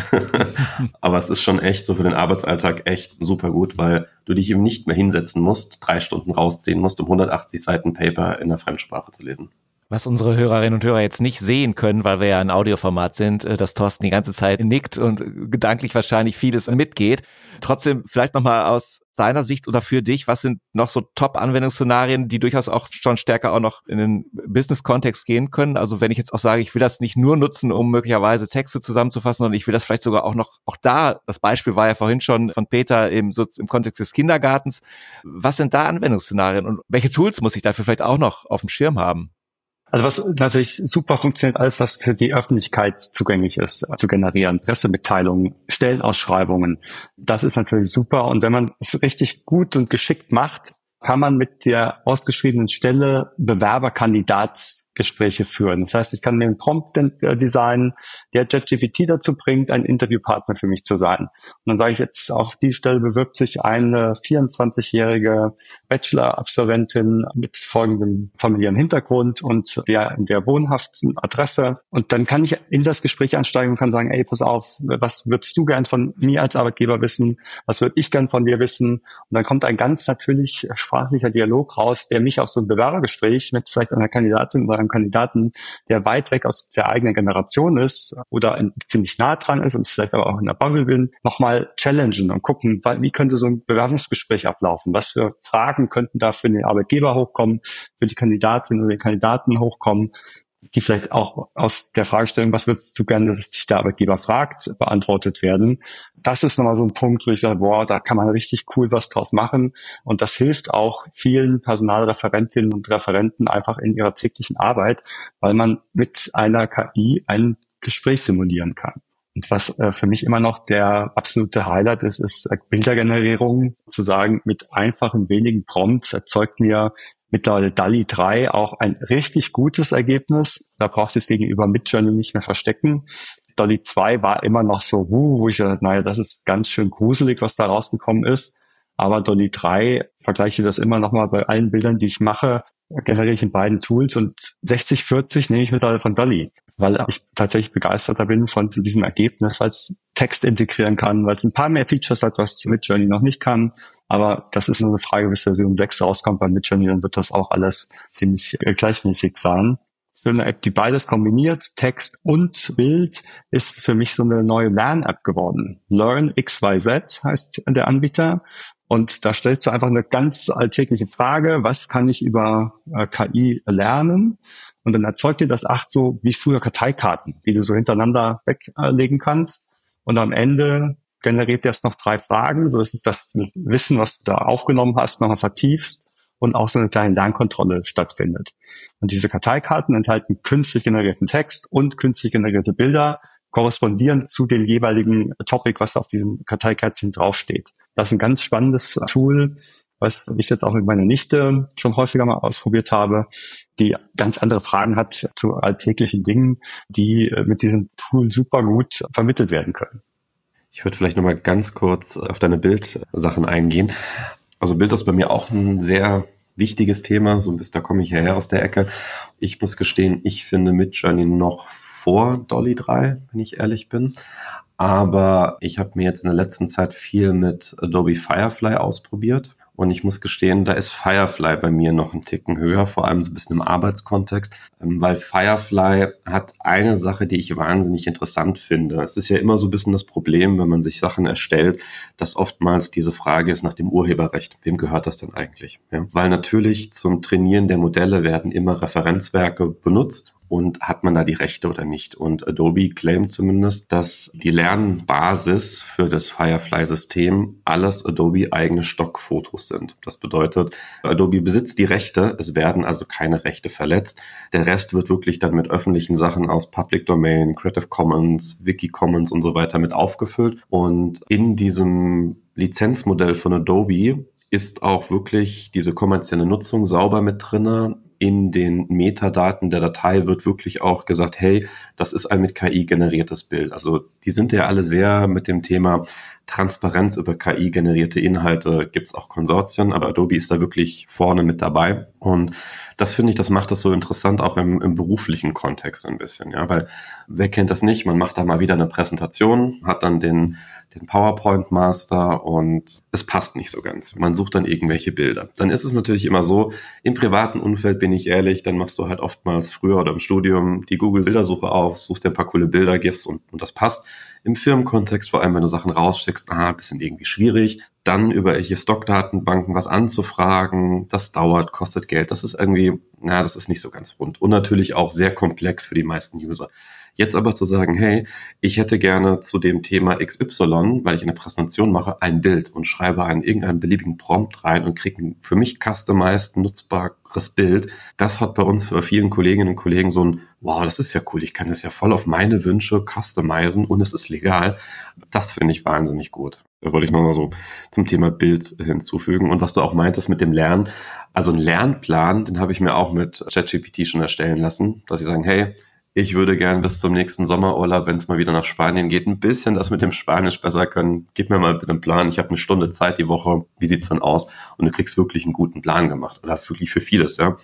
Aber es ist schon echt so für den Arbeitsalltag echt super gut, weil du dich eben nicht mehr hinsetzen musst, drei Stunden rausziehen musst, um 180 Seiten Paper in der Fremdsprache zu lesen. Was unsere Hörerinnen und Hörer jetzt nicht sehen können, weil wir ja ein Audioformat sind, äh, dass Thorsten die ganze Zeit nickt und gedanklich wahrscheinlich vieles mitgeht. Trotzdem vielleicht nochmal aus deiner Sicht oder für dich, was sind noch so Top-Anwendungsszenarien, die durchaus auch schon stärker auch noch in den Business-Kontext gehen können? Also wenn ich jetzt auch sage, ich will das nicht nur nutzen, um möglicherweise Texte zusammenzufassen, sondern ich will das vielleicht sogar auch noch, auch da, das Beispiel war ja vorhin schon von Peter im, so im Kontext des Kindergartens. Was sind da Anwendungsszenarien und welche Tools muss ich dafür vielleicht auch noch auf dem Schirm haben? Also was natürlich super funktioniert, alles was für die Öffentlichkeit zugänglich ist, zu generieren, Pressemitteilungen, Stellenausschreibungen, das ist natürlich super. Und wenn man es richtig gut und geschickt macht, kann man mit der ausgeschriebenen Stelle Bewerberkandidat Gespräche führen. Das heißt, ich kann mir einen Prompt äh, designen, der JetGPT dazu bringt, ein Interviewpartner für mich zu sein. Und dann sage ich jetzt, auf die Stelle bewirbt sich eine 24-jährige Bachelor-Absolventin mit folgendem familiären Hintergrund und der in der wohnhaften Adresse. Und dann kann ich in das Gespräch einsteigen und kann sagen, ey, pass auf, was würdest du gern von mir als Arbeitgeber wissen? Was würde ich gern von dir wissen? Und dann kommt ein ganz natürlich sprachlicher Dialog raus, der mich auf so ein Bewerbergespräch mit vielleicht einer Kandidatin oder einem Kandidaten, der weit weg aus der eigenen Generation ist oder in, ziemlich nah dran ist und vielleicht aber auch in der Bubble bin, nochmal challengen und gucken, wie könnte so ein Bewerbungsgespräch ablaufen? Was für Fragen könnten da für den Arbeitgeber hochkommen, für die Kandidatin oder den Kandidaten hochkommen? Die vielleicht auch aus der Fragestellung, was würdest du gerne, dass sich der Arbeitgeber fragt, beantwortet werden. Das ist nochmal so ein Punkt, wo ich sage, boah, da kann man richtig cool was draus machen. Und das hilft auch vielen Personalreferentinnen und Referenten einfach in ihrer täglichen Arbeit, weil man mit einer KI ein Gespräch simulieren kann. Und was äh, für mich immer noch der absolute Highlight ist, ist äh, Bildergenerierung. Zu sagen, mit einfachen wenigen Prompts erzeugt mir mittlerweile DALI 3 auch ein richtig gutes Ergebnis. Da brauchst du es gegenüber Midjourney nicht mehr verstecken. DALI 2 war immer noch so, uh, wo ich dachte, naja, das ist ganz schön gruselig, was da rausgekommen ist. Aber DALI 3 vergleiche das immer noch mal bei allen Bildern, die ich mache, generiere ich in beiden Tools und 60, 40 nehme ich mittlerweile von DALI, weil ich tatsächlich begeisterter bin von diesem Ergebnis, weil es Text integrieren kann, weil es ein paar mehr Features hat, was Midjourney noch nicht kann aber das ist nur eine Frage, bis Version 6 rauskommt bei Midjourney, dann wird das auch alles ziemlich äh, gleichmäßig sein. Für eine App, die beides kombiniert, Text und Bild, ist für mich so eine neue Lern-App geworden. Learn XYZ heißt der Anbieter. Und da stellst du einfach eine ganz alltägliche Frage, was kann ich über äh, KI lernen? Und dann erzeugt dir das acht so wie früher Karteikarten, die du so hintereinander weglegen kannst. Und am Ende generiert erst noch drei Fragen. So ist es das Wissen, was du da aufgenommen hast, nochmal vertiefst und auch so eine kleine Lernkontrolle stattfindet. Und diese Karteikarten enthalten künstlich generierten Text und künstlich generierte Bilder, korrespondieren zu dem jeweiligen Topic, was auf diesem Karteikärtchen draufsteht. Das ist ein ganz spannendes Tool, was ich jetzt auch mit meiner Nichte schon häufiger mal ausprobiert habe, die ganz andere Fragen hat zu alltäglichen Dingen, die mit diesem Tool super gut vermittelt werden können. Ich würde vielleicht nochmal ganz kurz auf deine Bildsachen eingehen. Also Bild ist bei mir auch ein sehr wichtiges Thema, so bis da komme ich her aus der Ecke. Ich muss gestehen, ich finde Midjourney noch vor Dolly 3, wenn ich ehrlich bin. Aber ich habe mir jetzt in der letzten Zeit viel mit Adobe Firefly ausprobiert. Und ich muss gestehen, da ist Firefly bei mir noch einen Ticken höher, vor allem so ein bisschen im Arbeitskontext, ähm, weil Firefly hat eine Sache, die ich wahnsinnig interessant finde. Es ist ja immer so ein bisschen das Problem, wenn man sich Sachen erstellt, dass oftmals diese Frage ist nach dem Urheberrecht. Wem gehört das denn eigentlich? Ja? Weil natürlich zum Trainieren der Modelle werden immer Referenzwerke benutzt und hat man da die Rechte oder nicht. Und Adobe claimt zumindest, dass die Lernbasis für das Firefly-System alles Adobe eigene Stockfotos sind. Das bedeutet, Adobe besitzt die Rechte, es werden also keine Rechte verletzt. Der Rest wird wirklich dann mit öffentlichen Sachen aus Public Domain, Creative Commons, Wiki Commons und so weiter mit aufgefüllt. Und in diesem Lizenzmodell von Adobe ist auch wirklich diese kommerzielle Nutzung sauber mit drinne in den Metadaten der Datei wird wirklich auch gesagt, hey, das ist ein mit KI generiertes Bild. Also die sind ja alle sehr mit dem Thema Transparenz über KI generierte Inhalte. Gibt es auch Konsortien, aber Adobe ist da wirklich vorne mit dabei. Und das finde ich, das macht das so interessant auch im, im beruflichen Kontext ein bisschen, ja, weil wer kennt das nicht? Man macht da mal wieder eine Präsentation, hat dann den den PowerPoint Master und es passt nicht so ganz. Man sucht dann irgendwelche Bilder. Dann ist es natürlich immer so, im privaten Umfeld bin ich ehrlich, dann machst du halt oftmals früher oder im Studium die Google Bildersuche auf, suchst dir ein paar coole Bilder, gibst und, und das passt. Im Firmenkontext, vor allem wenn du Sachen rausschickst, ah, bisschen irgendwie schwierig. Dann über welche Stockdatenbanken was anzufragen, das dauert, kostet Geld. Das ist irgendwie, na, das ist nicht so ganz rund. Und natürlich auch sehr komplex für die meisten User. Jetzt aber zu sagen, hey, ich hätte gerne zu dem Thema XY, weil ich eine Präsentation mache, ein Bild und schreibe einen irgendeinen beliebigen Prompt rein und kriege ein für mich customized, nutzbares Bild. Das hat bei uns für vielen Kolleginnen und Kollegen so ein, wow, das ist ja cool, ich kann das ja voll auf meine Wünsche customizen und es ist legal. Das finde ich wahnsinnig gut. Da wollte ich noch mal so zum Thema Bild hinzufügen. Und was du auch meintest mit dem Lernen, also ein Lernplan, den habe ich mir auch mit ChatGPT schon erstellen lassen, dass sie sagen, hey, ich würde gern bis zum nächsten Sommerurlaub, wenn es mal wieder nach Spanien geht, ein bisschen das mit dem Spanisch besser können. Gib mir mal bitte einen Plan. Ich habe eine Stunde Zeit die Woche. Wie sieht's dann aus? Und du kriegst wirklich einen guten Plan gemacht. Oder wirklich für vieles, ja.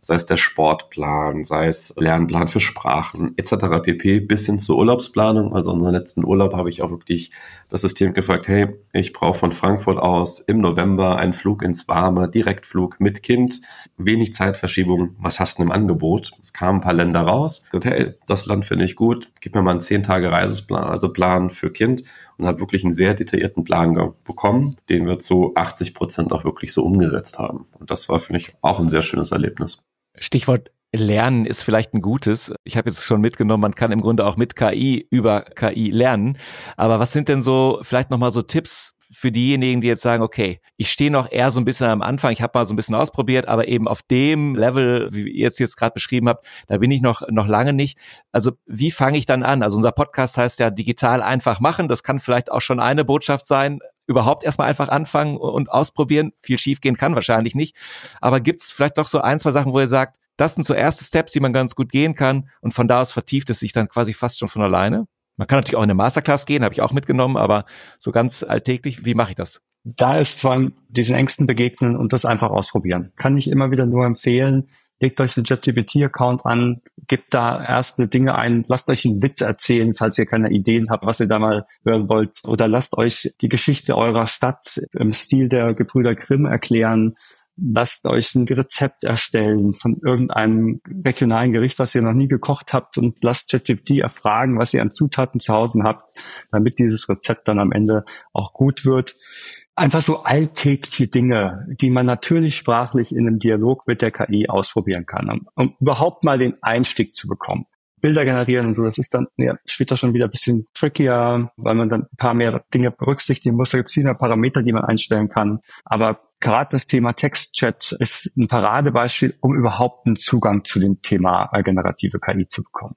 Sei es der Sportplan, sei es Lernplan für Sprachen, etc. pp. Bis hin zur Urlaubsplanung. Also unseren letzten Urlaub habe ich auch wirklich das System gefragt, hey, ich brauche von Frankfurt aus im November einen Flug ins Warme, Direktflug mit Kind, wenig Zeitverschiebung. Was hast du im Angebot? Es kamen ein paar Länder raus. Gesagt, hey, das Land finde ich gut, gib mir mal einen 10 Tage Reiseplan, also Plan für Kind und habe wirklich einen sehr detaillierten Plan bekommen, den wir zu 80 Prozent auch wirklich so umgesetzt haben. Und das war, finde ich, auch ein sehr schönes Erlebnis. Stichwort Lernen ist vielleicht ein gutes. Ich habe jetzt schon mitgenommen, man kann im Grunde auch mit KI über KI lernen. Aber was sind denn so vielleicht nochmal so Tipps für diejenigen, die jetzt sagen, okay, ich stehe noch eher so ein bisschen am Anfang, ich habe mal so ein bisschen ausprobiert, aber eben auf dem Level, wie ihr es jetzt gerade beschrieben habt, da bin ich noch, noch lange nicht. Also wie fange ich dann an? Also unser Podcast heißt ja digital einfach machen. Das kann vielleicht auch schon eine Botschaft sein, überhaupt erstmal einfach anfangen und ausprobieren. Viel schiefgehen kann wahrscheinlich nicht. Aber gibt es vielleicht doch so ein, zwei Sachen, wo ihr sagt, das sind so erste Steps, die man ganz gut gehen kann und von da aus vertieft es sich dann quasi fast schon von alleine? Man kann natürlich auch in eine Masterclass gehen, habe ich auch mitgenommen, aber so ganz alltäglich, wie mache ich das? Da ist zwar diesen Ängsten begegnen und das einfach ausprobieren. Kann ich immer wieder nur empfehlen. Legt euch einen JetGPT-Account an, gebt da erste Dinge ein, lasst euch einen Witz erzählen, falls ihr keine Ideen habt, was ihr da mal hören wollt. Oder lasst euch die Geschichte eurer Stadt im Stil der Gebrüder Grimm erklären lasst euch ein Rezept erstellen von irgendeinem regionalen Gericht, was ihr noch nie gekocht habt und lasst ChatGPT erfragen, was ihr an Zutaten zu Hause habt, damit dieses Rezept dann am Ende auch gut wird. Einfach so alltägliche Dinge, die man natürlich sprachlich in einem Dialog mit der KI ausprobieren kann, um überhaupt mal den Einstieg zu bekommen. Bilder generieren und so, das ist dann ja, später schon wieder ein bisschen trickier, weil man dann ein paar mehr Dinge berücksichtigen muss. Da gibt es viele Parameter, die man einstellen kann. Aber gerade das Thema Textchat ist ein Paradebeispiel, um überhaupt einen Zugang zu dem Thema generative KI zu bekommen.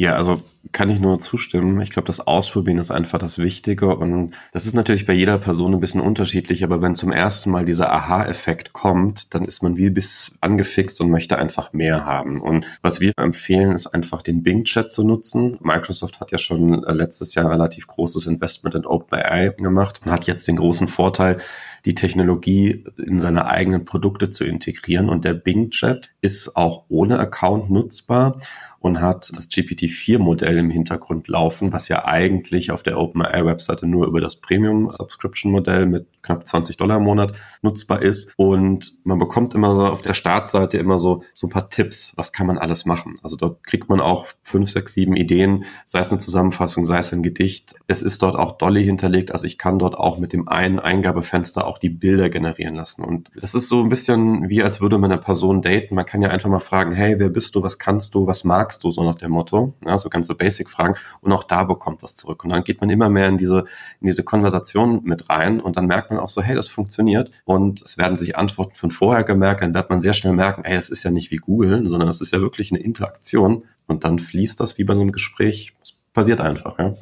Ja, also kann ich nur zustimmen. Ich glaube, das Ausprobieren ist einfach das Wichtige und das ist natürlich bei jeder Person ein bisschen unterschiedlich, aber wenn zum ersten Mal dieser Aha-Effekt kommt, dann ist man wie bis angefixt und möchte einfach mehr haben. Und was wir empfehlen, ist einfach den Bing-Chat zu nutzen. Microsoft hat ja schon äh, letztes Jahr relativ großes Investment in OpenAI gemacht und hat jetzt den großen Vorteil, die Technologie in seine eigenen Produkte zu integrieren. Und der Bing-Chat ist auch ohne Account nutzbar und hat das GPT-4-Modell im Hintergrund laufen, was ja eigentlich auf der OpenAI-Webseite nur über das Premium-Subscription-Modell mit knapp 20 Dollar im Monat nutzbar ist. Und man bekommt immer so auf der Startseite immer so, so ein paar Tipps, was kann man alles machen. Also dort kriegt man auch fünf, sechs, sieben Ideen, sei es eine Zusammenfassung, sei es ein Gedicht. Es ist dort auch Dolly hinterlegt, also ich kann dort auch mit dem einen Eingabefenster auch die Bilder generieren lassen. Und das ist so ein bisschen wie, als würde man eine Person daten. Man kann ja einfach mal fragen, hey, wer bist du, was kannst du, was magst du, so nach dem Motto. Ja, so ganze Basic-Fragen. Und auch da bekommt das zurück. Und dann geht man immer mehr in diese, in diese Konversation mit rein. Und dann merkt man auch so, hey, das funktioniert. Und es werden sich Antworten von vorher gemerkt. Dann wird man sehr schnell merken, hey, es ist ja nicht wie Google, sondern es ist ja wirklich eine Interaktion. Und dann fließt das wie bei so einem Gespräch. Es passiert einfach, ja.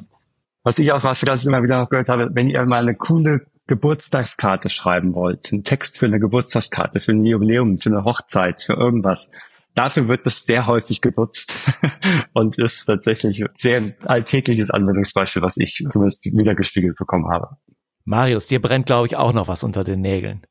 Was ich auch was ich immer wieder gehört habe, wenn ihr mal eine coole Geburtstagskarte schreiben wollt, einen Text für eine Geburtstagskarte, für ein Jubiläum, für eine Hochzeit, für irgendwas, Dafür wird es sehr häufig genutzt und ist tatsächlich ein sehr alltägliches Anwendungsbeispiel, was ich zumindest wiedergespiegelt bekommen habe. Marius, dir brennt, glaube ich, auch noch was unter den Nägeln.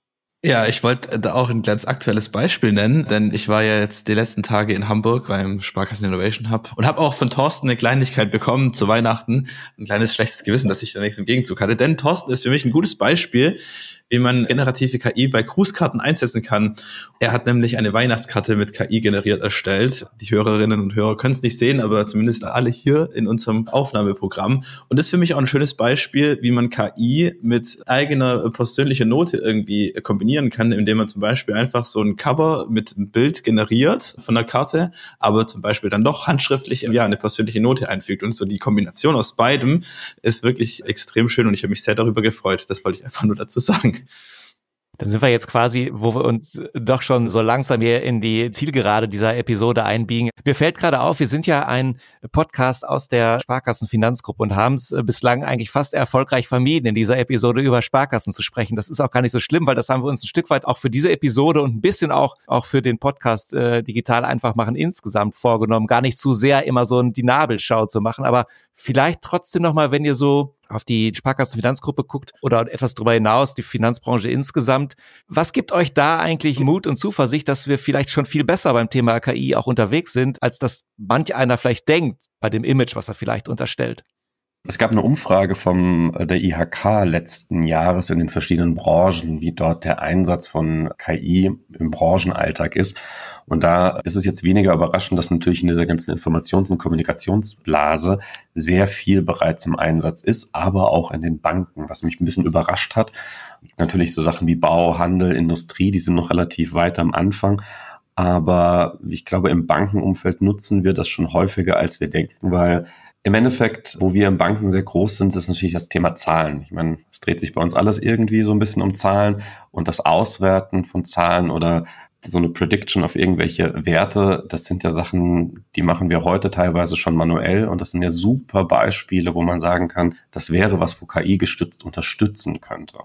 Ja, ich wollte da auch ein ganz aktuelles Beispiel nennen, denn ich war ja jetzt die letzten Tage in Hamburg beim Sparkassen Innovation Hub und habe auch von Thorsten eine Kleinigkeit bekommen zu Weihnachten. Ein kleines schlechtes Gewissen, dass ich da nichts im Gegenzug hatte. Denn Thorsten ist für mich ein gutes Beispiel, wie man generative KI bei Grußkarten einsetzen kann. Er hat nämlich eine Weihnachtskarte mit KI generiert erstellt. Die Hörerinnen und Hörer können es nicht sehen, aber zumindest alle hier in unserem Aufnahmeprogramm. Und das ist für mich auch ein schönes Beispiel, wie man KI mit eigener persönlicher Note irgendwie kombinieren kann, indem man zum Beispiel einfach so ein Cover mit einem Bild generiert von der Karte, aber zum Beispiel dann doch handschriftlich ja eine persönliche Note einfügt. Und so die Kombination aus beidem ist wirklich extrem schön und ich habe mich sehr darüber gefreut. Das wollte ich einfach nur dazu sagen. Dann sind wir jetzt quasi, wo wir uns doch schon so langsam hier in die Zielgerade dieser Episode einbiegen. Mir fällt gerade auf, wir sind ja ein Podcast aus der Sparkassenfinanzgruppe und haben es bislang eigentlich fast erfolgreich vermieden, in dieser Episode über Sparkassen zu sprechen. Das ist auch gar nicht so schlimm, weil das haben wir uns ein Stück weit auch für diese Episode und ein bisschen auch, auch für den Podcast äh, digital einfach machen insgesamt vorgenommen. Gar nicht zu sehr immer so die Nabelschau zu machen, aber vielleicht trotzdem nochmal, wenn ihr so auf die Sparkassenfinanzgruppe guckt oder etwas darüber hinaus, die Finanzbranche insgesamt. Was gibt euch da eigentlich Mut und Zuversicht, dass wir vielleicht schon viel besser beim Thema KI auch unterwegs sind, als das manch einer vielleicht denkt bei dem Image, was er vielleicht unterstellt? Es gab eine Umfrage vom äh, der IHK letzten Jahres in den verschiedenen Branchen, wie dort der Einsatz von KI im Branchenalltag ist. Und da ist es jetzt weniger überraschend, dass natürlich in dieser ganzen Informations- und Kommunikationsblase sehr viel bereits im Einsatz ist, aber auch in den Banken, was mich ein bisschen überrascht hat. Natürlich so Sachen wie Bau, Handel, Industrie, die sind noch relativ weit am Anfang. Aber ich glaube, im Bankenumfeld nutzen wir das schon häufiger, als wir denken, weil im Endeffekt, wo wir im Banken sehr groß sind, ist natürlich das Thema Zahlen. Ich meine, es dreht sich bei uns alles irgendwie so ein bisschen um Zahlen und das Auswerten von Zahlen oder so eine Prediction auf irgendwelche Werte, das sind ja Sachen, die machen wir heute teilweise schon manuell und das sind ja super Beispiele, wo man sagen kann, das wäre was, wo KI gestützt unterstützen könnte.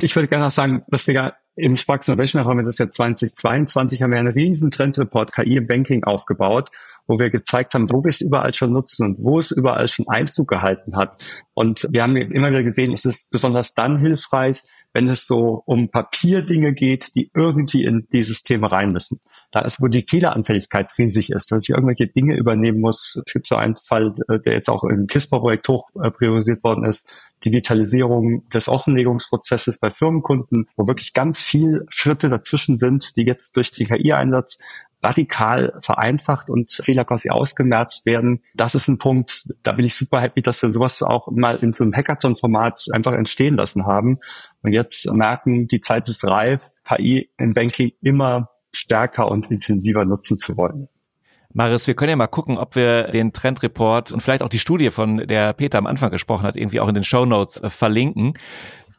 Ich würde gerne auch sagen, dass wir ja im Sparks Innovation haben wir das ja 2022, haben wir einen riesen Trendreport KI im Banking aufgebaut, wo wir gezeigt haben, wo wir es überall schon nutzen und wo es überall schon Einzug gehalten hat. Und wir haben immer wieder gesehen, es ist besonders dann hilfreich, wenn es so um Papierdinge geht, die irgendwie in dieses Thema rein müssen. Da ist, wo die Fehleranfälligkeit riesig ist, wenn ich irgendwelche Dinge übernehmen muss. Es gibt so einen Fall, äh, der jetzt auch im KISPA-Projekt hoch äh, priorisiert worden ist, Digitalisierung des Offenlegungsprozesses bei Firmenkunden, wo wirklich ganz viel Schritte dazwischen sind, die jetzt durch den KI-Einsatz radikal vereinfacht und Fehler quasi ausgemerzt werden. Das ist ein Punkt, da bin ich super happy, dass wir sowas auch mal in so einem Hackathon-Format einfach entstehen lassen haben. Und jetzt merken, die Zeit ist reif, KI im Banking immer stärker und intensiver nutzen zu wollen. Marius, wir können ja mal gucken, ob wir den Trendreport und vielleicht auch die Studie, von der Peter am Anfang gesprochen hat, irgendwie auch in den Show Notes äh, verlinken.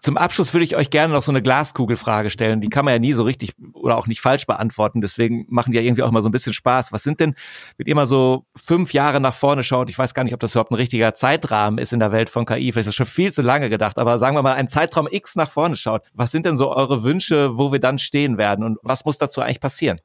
Zum Abschluss würde ich euch gerne noch so eine Glaskugelfrage stellen. Die kann man ja nie so richtig oder auch nicht falsch beantworten. Deswegen machen die ja irgendwie auch mal so ein bisschen Spaß. Was sind denn, wenn ihr mal so fünf Jahre nach vorne schaut, ich weiß gar nicht, ob das überhaupt ein richtiger Zeitrahmen ist in der Welt von KI, vielleicht ist das schon viel zu lange gedacht, aber sagen wir mal, ein Zeitraum X nach vorne schaut. Was sind denn so eure Wünsche, wo wir dann stehen werden und was muss dazu eigentlich passieren?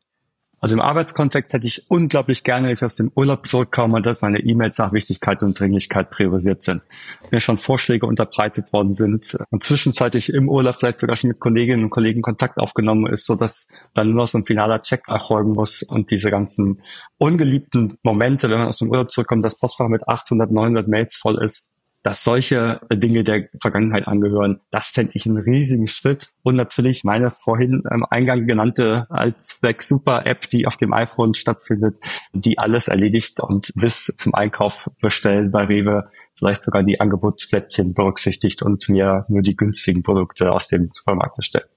Also im Arbeitskontext hätte ich unglaublich gerne, wenn ich aus dem Urlaub zurückkomme, dass meine E-Mails nach Wichtigkeit und Dringlichkeit priorisiert sind. Mir schon Vorschläge unterbreitet worden sind und zwischenzeitlich im Urlaub vielleicht sogar schon mit Kolleginnen und Kollegen Kontakt aufgenommen ist, so dass dann nur noch so ein finaler Check erfolgen muss und diese ganzen ungeliebten Momente, wenn man aus dem Urlaub zurückkommt, das Postfach mit 800, 900 Mails voll ist, dass solche Dinge der Vergangenheit angehören, das fände ich einen riesigen Schritt. Und natürlich meine vorhin im Eingang genannte als Black Super App, die auf dem iPhone stattfindet, die alles erledigt und bis zum Einkauf bestellen bei Rewe vielleicht sogar die Angebotsplättchen berücksichtigt und mir nur die günstigen Produkte aus dem Supermarkt bestellt.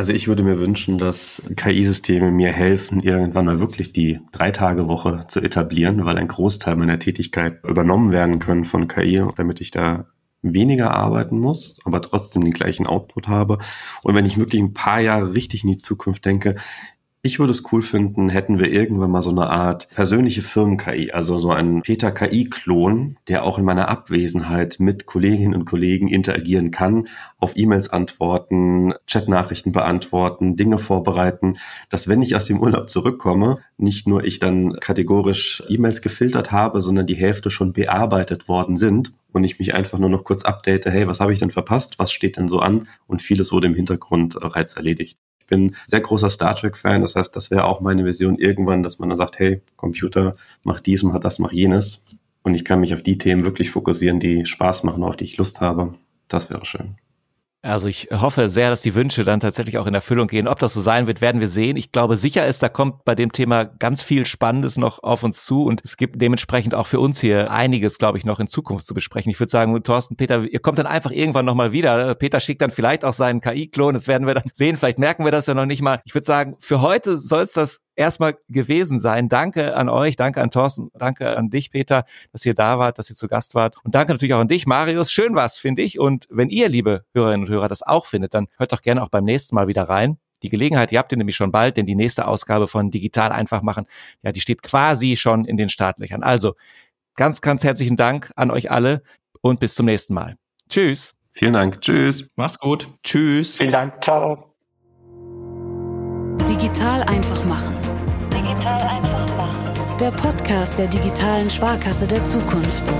Also ich würde mir wünschen, dass KI-Systeme mir helfen, irgendwann mal wirklich die Drei-Tage-Woche zu etablieren, weil ein Großteil meiner Tätigkeit übernommen werden können von KI, damit ich da weniger arbeiten muss, aber trotzdem den gleichen Output habe. Und wenn ich wirklich ein paar Jahre richtig in die Zukunft denke, ich würde es cool finden, hätten wir irgendwann mal so eine Art persönliche Firmen-KI, also so einen Peter-KI-Klon, der auch in meiner Abwesenheit mit Kolleginnen und Kollegen interagieren kann, auf E-Mails antworten, Chat-Nachrichten beantworten, Dinge vorbereiten, dass wenn ich aus dem Urlaub zurückkomme, nicht nur ich dann kategorisch E-Mails gefiltert habe, sondern die Hälfte schon bearbeitet worden sind und ich mich einfach nur noch kurz update, hey, was habe ich denn verpasst, was steht denn so an? Und vieles wurde im Hintergrund bereits erledigt bin sehr großer Star Trek-Fan. Das heißt, das wäre auch meine Vision irgendwann, dass man dann sagt, hey, Computer, mach dies, mach das, mach jenes. Und ich kann mich auf die Themen wirklich fokussieren, die Spaß machen, auf die ich Lust habe. Das wäre schön. Also ich hoffe sehr, dass die Wünsche dann tatsächlich auch in Erfüllung gehen. Ob das so sein wird, werden wir sehen. Ich glaube, sicher ist, da kommt bei dem Thema ganz viel Spannendes noch auf uns zu und es gibt dementsprechend auch für uns hier einiges, glaube ich, noch in Zukunft zu besprechen. Ich würde sagen, Thorsten, Peter, ihr kommt dann einfach irgendwann nochmal wieder. Peter schickt dann vielleicht auch seinen KI-Klon, das werden wir dann sehen. Vielleicht merken wir das ja noch nicht mal. Ich würde sagen, für heute soll es das erstmal gewesen sein. Danke an euch, danke an Thorsten, danke an dich, Peter, dass ihr da wart, dass ihr zu Gast wart. Und danke natürlich auch an dich, Marius. Schön was, finde ich. Und wenn ihr, liebe Hörerinnen und Hörer, das auch findet, dann hört doch gerne auch beim nächsten Mal wieder rein. Die Gelegenheit, die habt ihr nämlich schon bald, denn die nächste Ausgabe von Digital einfach machen, ja, die steht quasi schon in den Startlöchern. Also ganz, ganz herzlichen Dank an euch alle und bis zum nächsten Mal. Tschüss. Vielen Dank. Tschüss. Mach's gut. Tschüss. Vielen Dank. Ciao. Digital einfach machen. Digital einfach machen. Der Podcast der digitalen Sparkasse der Zukunft.